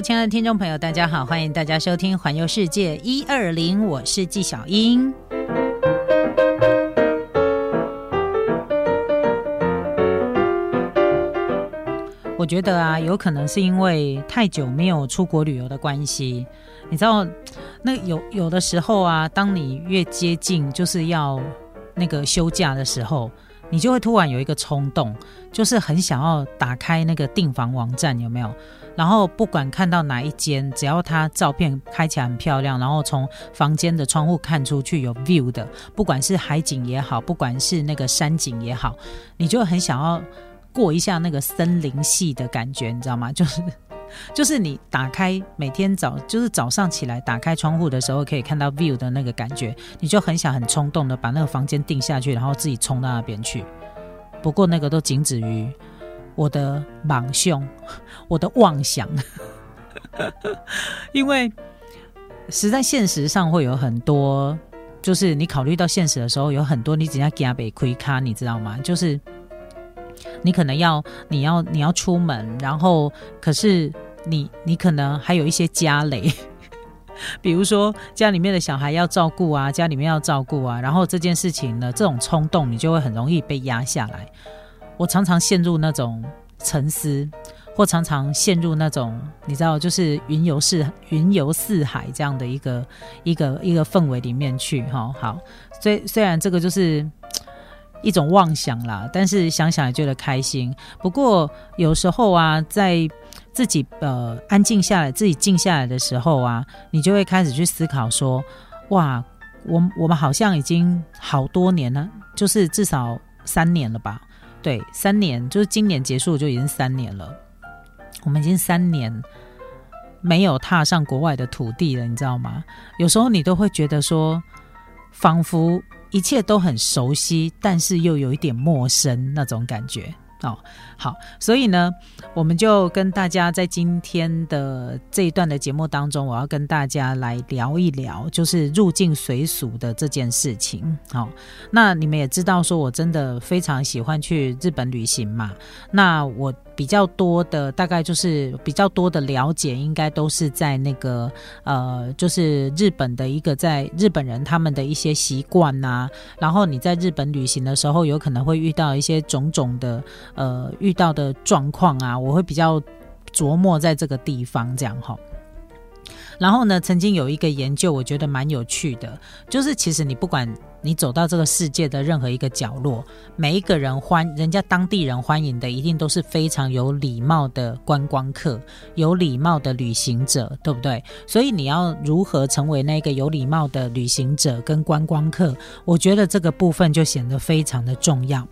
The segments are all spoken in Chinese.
亲爱的听众朋友，大家好，欢迎大家收听《环游世界一二零》，我是纪晓英。我觉得啊，有可能是因为太久没有出国旅游的关系，你知道，那有有的时候啊，当你越接近就是要那个休假的时候，你就会突然有一个冲动，就是很想要打开那个订房网站，有没有？然后不管看到哪一间，只要它照片开起来很漂亮，然后从房间的窗户看出去有 view 的，不管是海景也好，不管是那个山景也好，你就很想要。过一下那个森林系的感觉，你知道吗？就是，就是你打开每天早，就是早上起来打开窗户的时候，可以看到 view 的那个感觉，你就很想很冲动的把那个房间定下去，然后自己冲到那边去。不过那个都仅止于我的莽凶，我的妄想，因为实在现实上会有很多，就是你考虑到现实的时候，有很多你只要给他被亏卡，你知道吗？就是。你可能要，你要，你要出门，然后可是你，你可能还有一些家累，比如说家里面的小孩要照顾啊，家里面要照顾啊，然后这件事情呢，这种冲动你就会很容易被压下来。我常常陷入那种沉思，或常常陷入那种你知道，就是云游四云游四海这样的一个一个一个氛围里面去哈。好，虽虽然这个就是。一种妄想啦，但是想想也觉得开心。不过有时候啊，在自己呃安静下来、自己静下来的时候啊，你就会开始去思考说：哇，我我们好像已经好多年了，就是至少三年了吧？对，三年，就是今年结束就已经三年了。我们已经三年没有踏上国外的土地了，你知道吗？有时候你都会觉得说，仿佛。一切都很熟悉，但是又有一点陌生那种感觉哦。好，所以呢，我们就跟大家在今天的这一段的节目当中，我要跟大家来聊一聊，就是入境随俗的这件事情。好，那你们也知道，说我真的非常喜欢去日本旅行嘛。那我。比较多的大概就是比较多的了解，应该都是在那个呃，就是日本的一个在日本人他们的一些习惯呐。然后你在日本旅行的时候，有可能会遇到一些种种的呃遇到的状况啊，我会比较琢磨在这个地方这样哈。然后呢，曾经有一个研究，我觉得蛮有趣的，就是其实你不管。你走到这个世界的任何一个角落，每一个人欢，人家当地人欢迎的，一定都是非常有礼貌的观光客，有礼貌的旅行者，对不对？所以你要如何成为那个有礼貌的旅行者跟观光客？我觉得这个部分就显得非常的重要。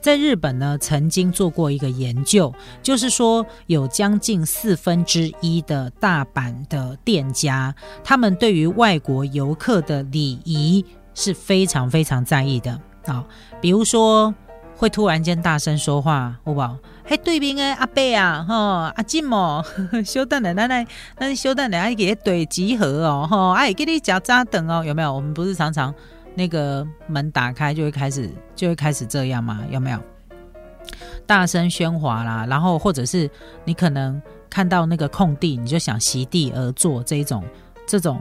在日本呢，曾经做过一个研究，就是说有将近四分之一的大阪的店家，他们对于外国游客的礼仪。是非常非常在意的啊，比如说会突然间大声说话，好不好？嘿，对面的阿伯啊，哈，阿金哦，稍等的，奶奶，那稍等的，阿给对集合哦，哈，哎，给你夹扎等哦，有没有？我们不是常常那个门打开就会开始就会开始这样吗？有没有？大声喧哗啦，然后或者是你可能看到那个空地，你就想席地而坐这种这种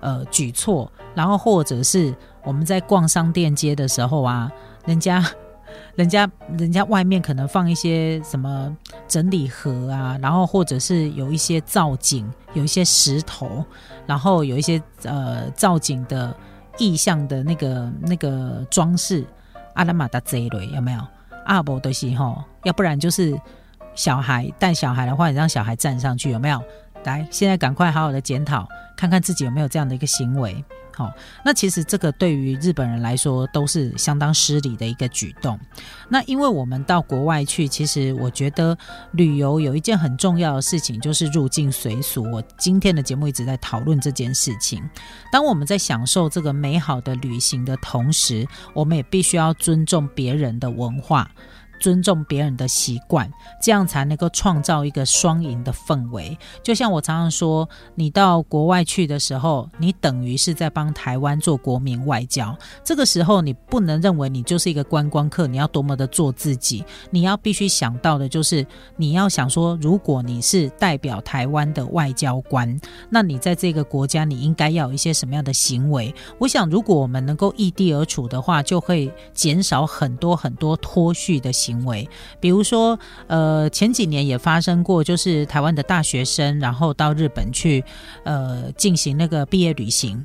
呃举措，然后或者是。我们在逛商店街的时候啊，人家、人家、人家外面可能放一些什么整理盒啊，然后或者是有一些造景，有一些石头，然后有一些呃造景的意象的那个那个装饰，阿拉玛达这一类有没有？阿伯的时候，要不然就是小孩带小孩的话，你让小孩站上去有没有？来，现在赶快好好的检讨，看看自己有没有这样的一个行为。好，那其实这个对于日本人来说都是相当失礼的一个举动。那因为我们到国外去，其实我觉得旅游有一件很重要的事情，就是入境随俗。我今天的节目一直在讨论这件事情。当我们在享受这个美好的旅行的同时，我们也必须要尊重别人的文化。尊重别人的习惯，这样才能够创造一个双赢的氛围。就像我常常说，你到国外去的时候，你等于是在帮台湾做国民外交。这个时候，你不能认为你就是一个观光客，你要多么的做自己。你要必须想到的就是，你要想说，如果你是代表台湾的外交官，那你在这个国家，你应该要有一些什么样的行为？我想，如果我们能够异地而处的话，就会减少很多很多脱序的行行为。比如说，呃，前几年也发生过，就是台湾的大学生，然后到日本去，呃，进行那个毕业旅行，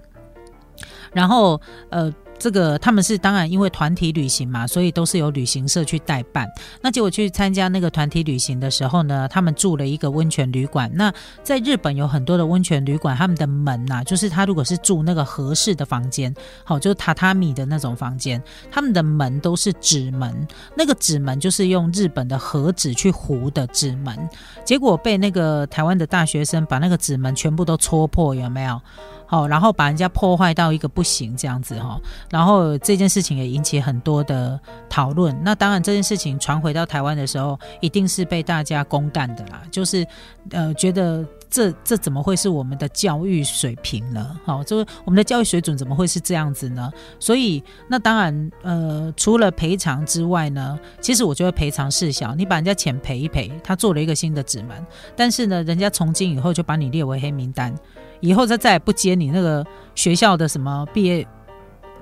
然后，呃。这个他们是当然因为团体旅行嘛，所以都是由旅行社去代办。那结果去参加那个团体旅行的时候呢，他们住了一个温泉旅馆。那在日本有很多的温泉旅馆，他们的门呐，就是他如果是住那个合适的房间，好，就是榻榻米的那种房间，他们的门都是纸门。那个纸门就是用日本的和纸去糊的纸门。结果被那个台湾的大学生把那个纸门全部都戳破，有没有？好，然后把人家破坏到一个不行这样子哈，然后这件事情也引起很多的讨论。那当然，这件事情传回到台湾的时候，一定是被大家公干的啦。就是呃，觉得这这怎么会是我们的教育水平呢？好，就是我们的教育水准怎么会是这样子呢？所以那当然呃，除了赔偿之外呢，其实我觉得赔偿事小，你把人家钱赔一赔，他做了一个新的指门，但是呢，人家从今以后就把你列为黑名单。以后他再也不接你那个学校的什么毕业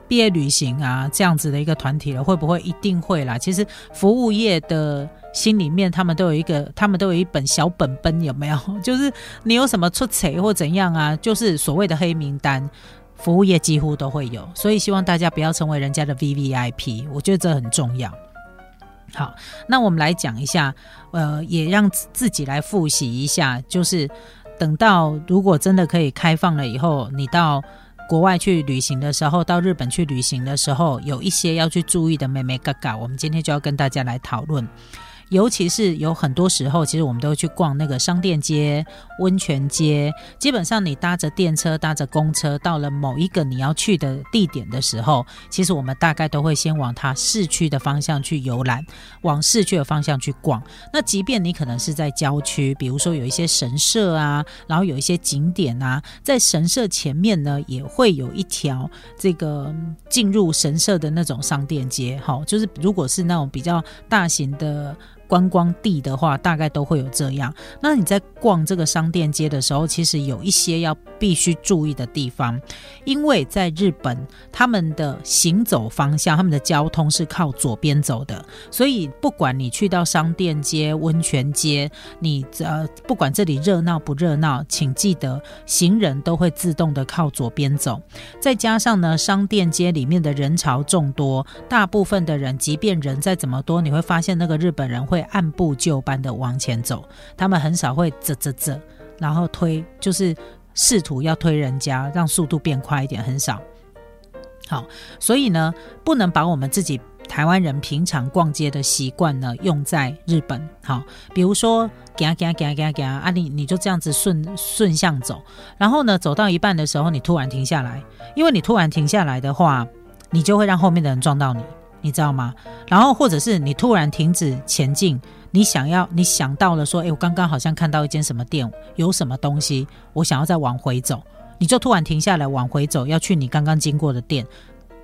毕业旅行啊这样子的一个团体了，会不会一定会啦？其实服务业的心里面，他们都有一个，他们都有一本小本本，有没有？就是你有什么出彩或怎样啊？就是所谓的黑名单，服务业几乎都会有。所以希望大家不要成为人家的 V V I P，我觉得这很重要。好，那我们来讲一下，呃，也让自己来复习一下，就是。等到如果真的可以开放了以后，你到国外去旅行的时候，到日本去旅行的时候，有一些要去注意的妹妹嘎嘎，我们今天就要跟大家来讨论。尤其是有很多时候，其实我们都会去逛那个商店街、温泉街。基本上，你搭着电车、搭着公车到了某一个你要去的地点的时候，其实我们大概都会先往它市区的方向去游览，往市区的方向去逛。那即便你可能是在郊区，比如说有一些神社啊，然后有一些景点啊，在神社前面呢，也会有一条这个进入神社的那种商店街。好，就是如果是那种比较大型的。观光地的话，大概都会有这样。那你在逛这个商店街的时候，其实有一些要必须注意的地方，因为在日本，他们的行走方向，他们的交通是靠左边走的，所以不管你去到商店街、温泉街，你呃，不管这里热闹不热闹，请记得行人都会自动的靠左边走。再加上呢，商店街里面的人潮众多，大部分的人，即便人再怎么多，你会发现那个日本人会。按部就班的往前走，他们很少会啧啧啧，然后推，就是试图要推人家，让速度变快一点，很少。好，所以呢，不能把我们自己台湾人平常逛街的习惯呢用在日本。好，比如说，行行行行行啊，你你就这样子顺顺向走，然后呢，走到一半的时候，你突然停下来，因为你突然停下来的话，你就会让后面的人撞到你。你知道吗？然后或者是你突然停止前进，你想要你想到了说，哎，我刚刚好像看到一间什么店，有什么东西，我想要再往回走，你就突然停下来往回走，要去你刚刚经过的店，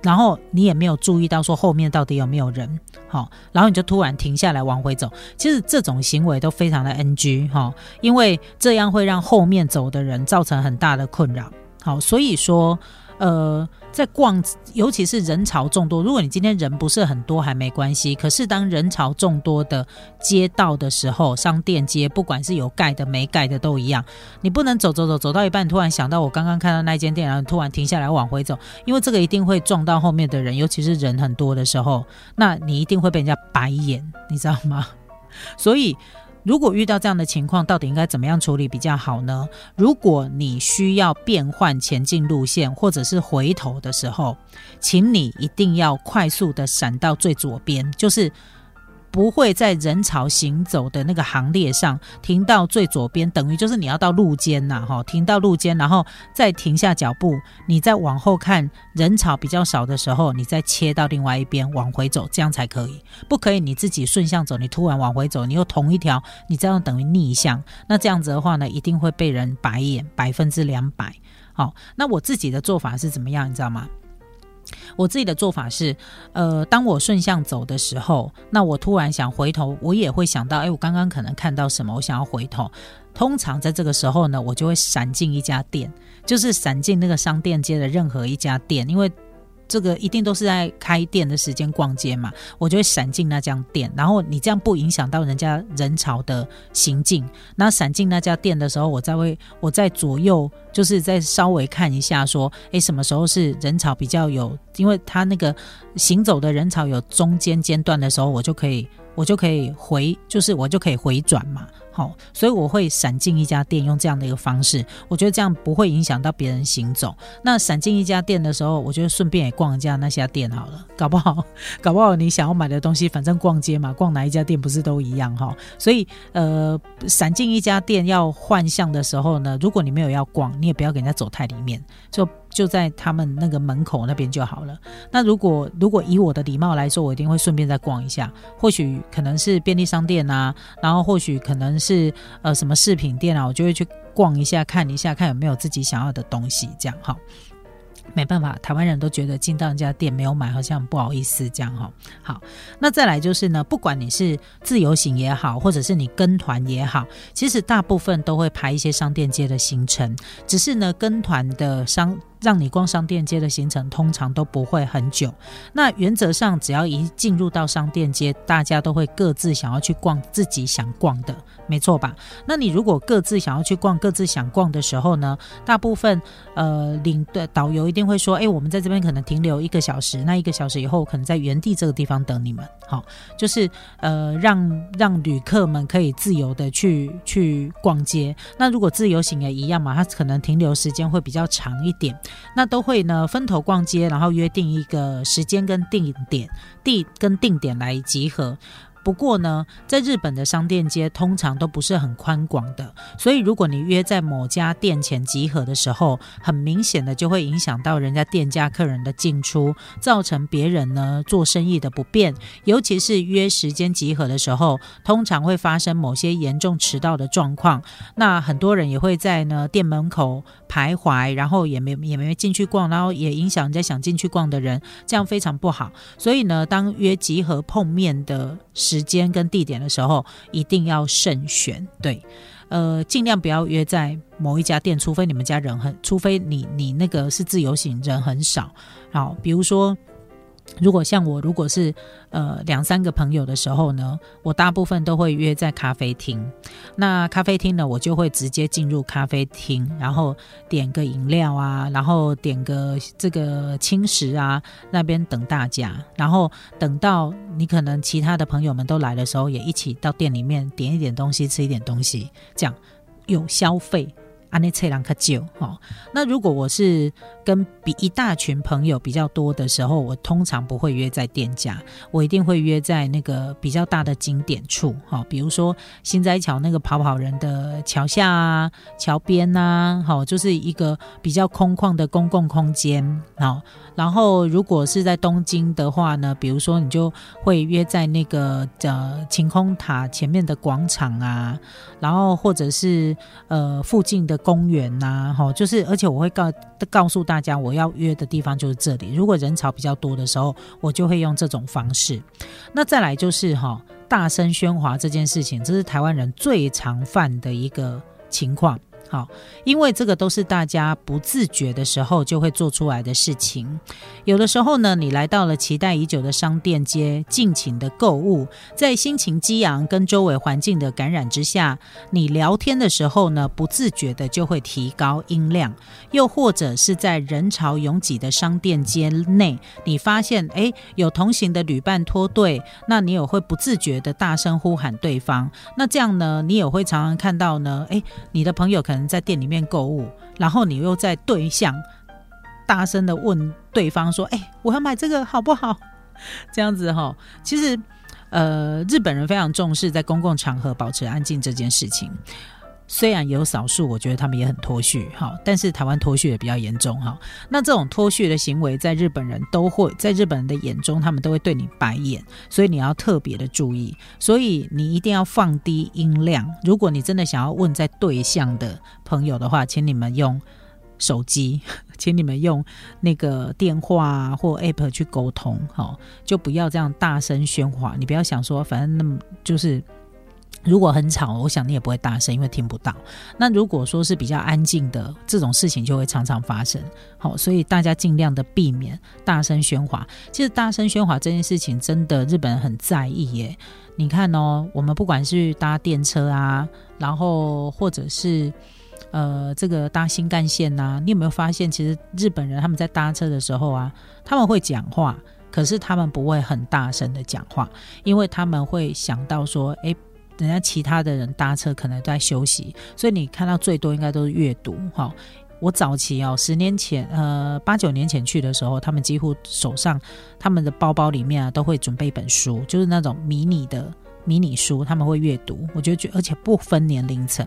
然后你也没有注意到说后面到底有没有人，好，然后你就突然停下来往回走，其实这种行为都非常的 NG 哈，因为这样会让后面走的人造成很大的困扰，好，所以说。呃，在逛，尤其是人潮众多。如果你今天人不是很多，还没关系。可是当人潮众多的街道的时候，商店街，不管是有盖的没盖的都一样，你不能走走走走到一半，突然想到我刚刚看到那间店，然后突然停下来往回走，因为这个一定会撞到后面的人，尤其是人很多的时候，那你一定会被人家白眼，你知道吗？所以。如果遇到这样的情况，到底应该怎么样处理比较好呢？如果你需要变换前进路线，或者是回头的时候，请你一定要快速的闪到最左边，就是不会在人潮行走的那个行列上停到最左边，等于就是你要到路肩呐，哈，停到路肩，然后再停下脚步，你再往后看人潮比较少的时候，你再切到另外一边往回走，这样才可以。不可以你自己顺向走，你突然往回走，你又同一条，你这样等于逆向。那这样子的话呢，一定会被人白眼百分之两百。好，那我自己的做法是怎么样，你知道吗？我自己的做法是，呃，当我顺向走的时候，那我突然想回头，我也会想到，哎，我刚刚可能看到什么，我想要回头。通常在这个时候呢，我就会闪进一家店，就是闪进那个商店街的任何一家店，因为。这个一定都是在开店的时间逛街嘛，我就会闪进那家店，然后你这样不影响到人家人潮的行进。那闪进那家店的时候，我再会我在左右，就是再稍微看一下，说，诶，什么时候是人潮比较有，因为他那个行走的人潮有中间间断的时候，我就可以我就可以回，就是我就可以回转嘛。好，所以我会闪进一家店，用这样的一个方式，我觉得这样不会影响到别人行走。那闪进一家店的时候，我觉得顺便也逛一下那家店好了，搞不好，搞不好你想要买的东西，反正逛街嘛，逛哪一家店不是都一样哈？所以，呃，闪进一家店要换向的时候呢，如果你没有要逛，你也不要给人家走太里面，就。就在他们那个门口那边就好了。那如果如果以我的礼貌来说，我一定会顺便再逛一下。或许可能是便利商店啊，然后或许可能是呃什么饰品店啊，我就会去逛一下，看一下看有没有自己想要的东西，这样哈。没办法，台湾人都觉得进到人家店没有买，好像不好意思这样哈。好，那再来就是呢，不管你是自由行也好，或者是你跟团也好，其实大部分都会排一些商店街的行程，只是呢跟团的商。让你逛商店街的行程通常都不会很久。那原则上，只要一进入到商店街，大家都会各自想要去逛自己想逛的，没错吧？那你如果各自想要去逛各自想逛的时候呢，大部分呃领的导游一定会说：“哎，我们在这边可能停留一个小时，那一个小时以后可能在原地这个地方等你们。”好，就是呃让让旅客们可以自由的去去逛街。那如果自由行也一样嘛，它可能停留时间会比较长一点。那都会呢分头逛街，然后约定一个时间跟定点地跟定点来集合。不过呢，在日本的商店街通常都不是很宽广的，所以如果你约在某家店前集合的时候，很明显的就会影响到人家店家客人的进出，造成别人呢做生意的不便。尤其是约时间集合的时候，通常会发生某些严重迟到的状况。那很多人也会在呢店门口徘徊，然后也没也没进去逛，然后也影响人家想进去逛的人，这样非常不好。所以呢，当约集合碰面的。时间跟地点的时候一定要慎选，对，呃，尽量不要约在某一家店，除非你们家人很，除非你你那个是自由行，人很少，好，比如说。如果像我，如果是呃两三个朋友的时候呢，我大部分都会约在咖啡厅。那咖啡厅呢，我就会直接进入咖啡厅，然后点个饮料啊，然后点个这个轻食啊，那边等大家。然后等到你可能其他的朋友们都来的时候，也一起到店里面点一点东西，吃一点东西，这样有消费。安内切朗克酒哈，那如果我是跟比一大群朋友比较多的时候，我通常不会约在店家，我一定会约在那个比较大的景点处哈，比如说新斋桥那个跑跑人的桥下啊、桥边呐，好，就是一个比较空旷的公共空间好。然后，如果是在东京的话呢，比如说你就会约在那个呃晴空塔前面的广场啊，然后或者是呃附近的公园呐，哈，就是而且我会告告诉大家我要约的地方就是这里。如果人潮比较多的时候，我就会用这种方式。那再来就是哈，大声喧哗这件事情，这是台湾人最常犯的一个情况。好，因为这个都是大家不自觉的时候就会做出来的事情。有的时候呢，你来到了期待已久的商店街，尽情的购物，在心情激昂跟周围环境的感染之下，你聊天的时候呢，不自觉的就会提高音量。又或者是在人潮拥挤的商店街内，你发现哎有同行的旅伴脱队，那你也会不自觉的大声呼喊对方。那这样呢，你也会常常看到呢，哎，你的朋友可能。在店里面购物，然后你又在对象大声的问对方说：“哎，我要买这个好不好？”这样子哈，其实呃，日本人非常重视在公共场合保持安静这件事情。虽然有少数，我觉得他们也很脱序，哈，但是台湾脱序也比较严重，哈。那这种脱序的行为，在日本人都会在日本人的眼中，他们都会对你白眼，所以你要特别的注意。所以你一定要放低音量。如果你真的想要问在对象的朋友的话，请你们用手机，请你们用那个电话或 app 去沟通，哈，就不要这样大声喧哗。你不要想说，反正那么就是。如果很吵，我想你也不会大声，因为听不到。那如果说是比较安静的，这种事情就会常常发生。好，所以大家尽量的避免大声喧哗。其实大声喧哗这件事情，真的日本人很在意耶。你看哦，我们不管是搭电车啊，然后或者是呃这个搭新干线呐，你有没有发现，其实日本人他们在搭车的时候啊，他们会讲话，可是他们不会很大声的讲话，因为他们会想到说，哎。人家其他的人搭车可能在休息，所以你看到最多应该都是阅读哈。我早期哦，十年前呃八九年前去的时候，他们几乎手上他们的包包里面啊都会准备一本书，就是那种迷你的。迷你书他们会阅读，我觉得而且不分年龄层。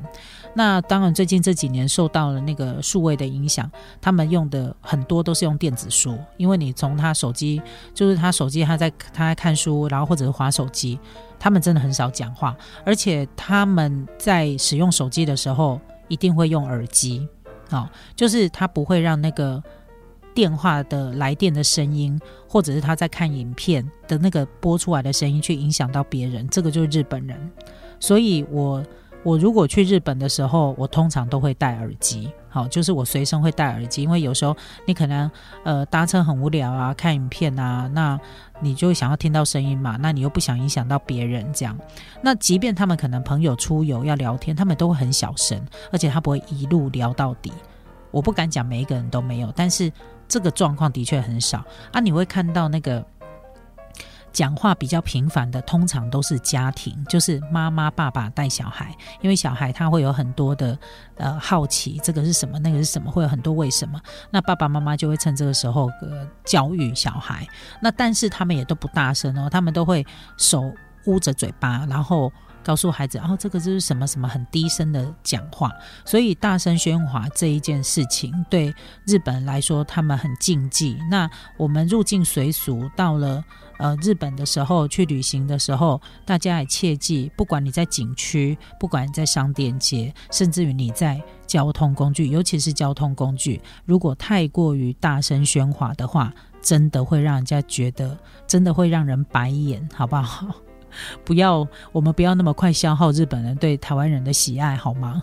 那当然，最近这几年受到了那个数位的影响，他们用的很多都是用电子书，因为你从他手机，就是他手机他在他在看书，然后或者是划手机，他们真的很少讲话，而且他们在使用手机的时候一定会用耳机，哦，就是他不会让那个。电话的来电的声音，或者是他在看影片的那个播出来的声音，去影响到别人，这个就是日本人。所以，我我如果去日本的时候，我通常都会戴耳机，好，就是我随身会戴耳机，因为有时候你可能呃搭车很无聊啊，看影片啊，那你就想要听到声音嘛，那你又不想影响到别人，这样。那即便他们可能朋友出游要聊天，他们都会很小声，而且他不会一路聊到底。我不敢讲每一个人都没有，但是。这个状况的确很少啊！你会看到那个讲话比较频繁的，通常都是家庭，就是妈妈、爸爸带小孩，因为小孩他会有很多的呃好奇，这个是什么，那个是什么，会有很多为什么。那爸爸妈妈就会趁这个时候呃教育小孩。那但是他们也都不大声哦，他们都会手捂着嘴巴，然后。告诉孩子，哦，这个就是什么什么很低声的讲话，所以大声喧哗这一件事情对日本来说，他们很禁忌。那我们入境随俗，到了呃日本的时候，去旅行的时候，大家也切记，不管你在景区，不管你在商店街，甚至于你在交通工具，尤其是交通工具，如果太过于大声喧哗的话，真的会让人家觉得，真的会让人白眼，好不好？不要，我们不要那么快消耗日本人对台湾人的喜爱，好吗？